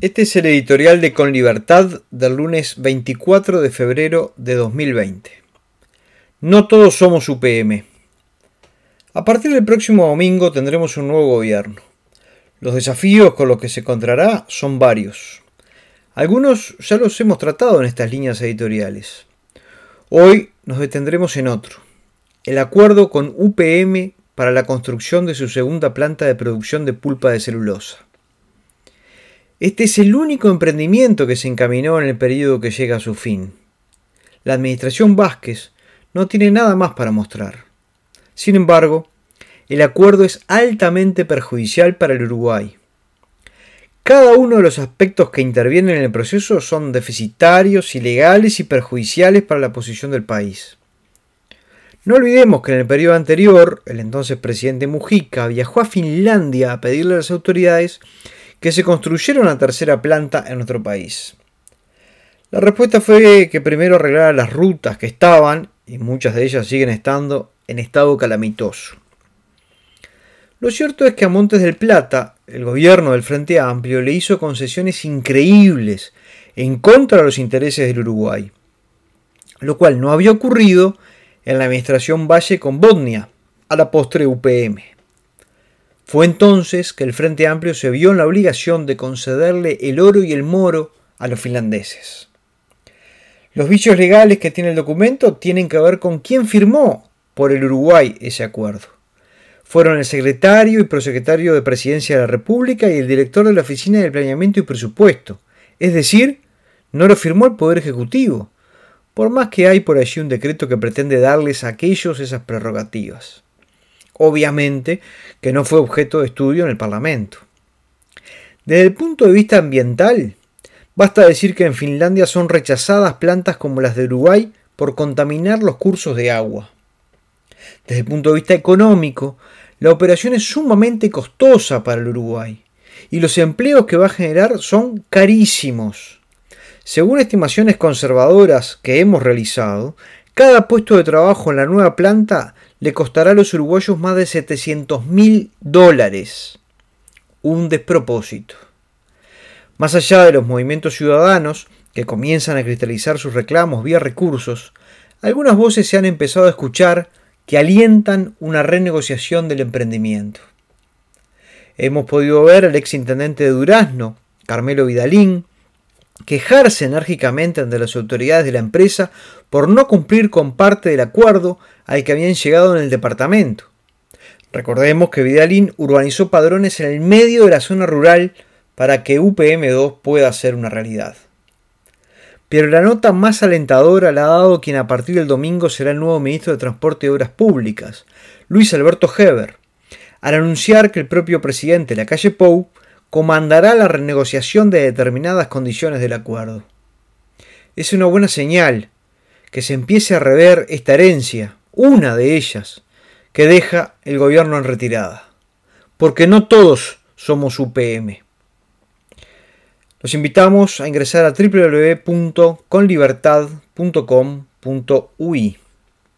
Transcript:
Este es el editorial de Con Libertad del lunes 24 de febrero de 2020. No todos somos UPM. A partir del próximo domingo tendremos un nuevo gobierno. Los desafíos con los que se encontrará son varios. Algunos ya los hemos tratado en estas líneas editoriales. Hoy nos detendremos en otro. El acuerdo con UPM para la construcción de su segunda planta de producción de pulpa de celulosa. Este es el único emprendimiento que se encaminó en el periodo que llega a su fin. La administración Vázquez no tiene nada más para mostrar. Sin embargo, el acuerdo es altamente perjudicial para el Uruguay. Cada uno de los aspectos que intervienen en el proceso son deficitarios, ilegales y perjudiciales para la posición del país. No olvidemos que en el periodo anterior, el entonces presidente Mujica viajó a Finlandia a pedirle a las autoridades que se construyera una tercera planta en nuestro país. La respuesta fue que primero arreglara las rutas que estaban, y muchas de ellas siguen estando, en estado calamitoso. Lo cierto es que a Montes del Plata, el gobierno del Frente Amplio le hizo concesiones increíbles en contra de los intereses del Uruguay, lo cual no había ocurrido en la administración Valle con Bosnia, a la postre UPM. Fue entonces que el Frente Amplio se vio en la obligación de concederle el oro y el moro a los finlandeses. Los vicios legales que tiene el documento tienen que ver con quién firmó por el Uruguay ese acuerdo. Fueron el secretario y prosecretario de Presidencia de la República y el director de la Oficina de Planeamiento y Presupuesto. Es decir, no lo firmó el Poder Ejecutivo, por más que hay por allí un decreto que pretende darles a aquellos esas prerrogativas obviamente que no fue objeto de estudio en el Parlamento. Desde el punto de vista ambiental, basta decir que en Finlandia son rechazadas plantas como las de Uruguay por contaminar los cursos de agua. Desde el punto de vista económico, la operación es sumamente costosa para el Uruguay y los empleos que va a generar son carísimos. Según estimaciones conservadoras que hemos realizado, cada puesto de trabajo en la nueva planta le costará a los uruguayos más de 700 mil dólares. Un despropósito. Más allá de los movimientos ciudadanos que comienzan a cristalizar sus reclamos vía recursos, algunas voces se han empezado a escuchar que alientan una renegociación del emprendimiento. Hemos podido ver al ex intendente de Durazno, Carmelo Vidalín, quejarse enérgicamente ante las autoridades de la empresa por no cumplir con parte del acuerdo al que habían llegado en el departamento. Recordemos que Vidalín urbanizó padrones en el medio de la zona rural para que UPM2 pueda ser una realidad. Pero la nota más alentadora la ha dado quien a partir del domingo será el nuevo ministro de Transporte y Obras Públicas, Luis Alberto Heber, al anunciar que el propio presidente de la calle Pou comandará la renegociación de determinadas condiciones del acuerdo. Es una buena señal que se empiece a rever esta herencia, una de ellas, que deja el gobierno en retirada. Porque no todos somos UPM. Los invitamos a ingresar a www.conlibertad.com.ui.